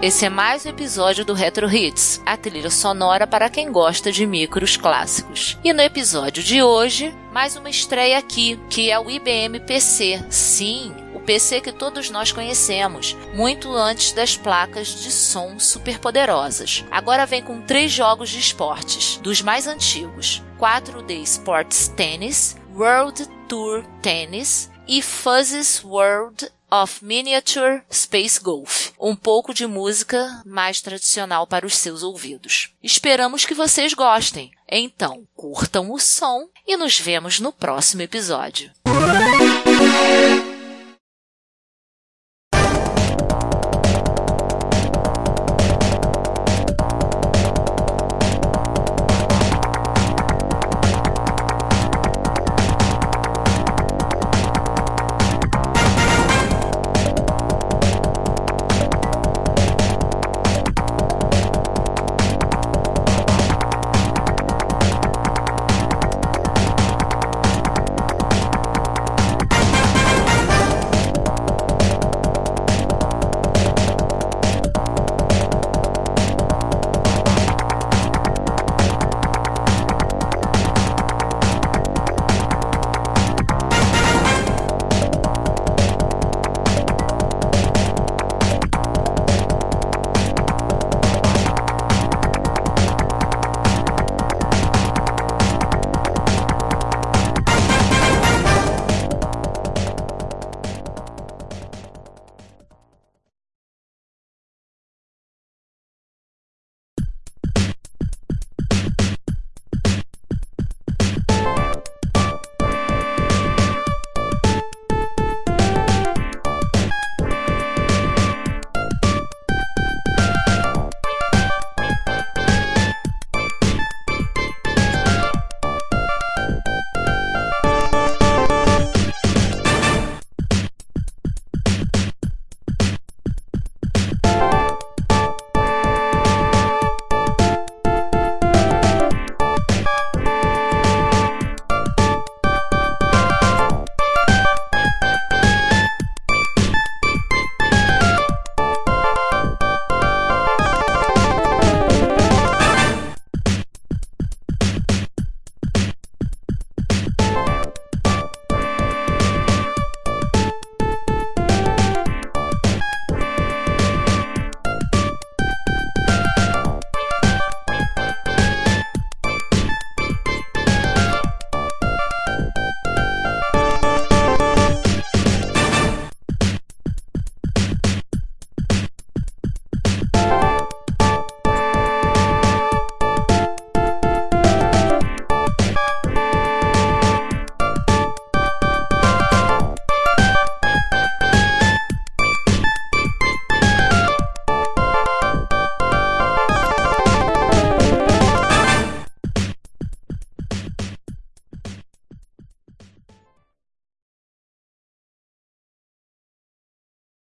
Esse é mais um episódio do Retro Hits, a trilha sonora para quem gosta de micros clássicos. E no episódio de hoje, mais uma estreia aqui, que é o IBM PC. Sim, o PC que todos nós conhecemos, muito antes das placas de som superpoderosas. Agora vem com três jogos de esportes, dos mais antigos: 4D Sports Tennis, World Tour Tennis e Fuzz's World of Miniature Space Golf, um pouco de música mais tradicional para os seus ouvidos. Esperamos que vocês gostem. Então, curtam o som e nos vemos no próximo episódio.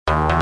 Bye.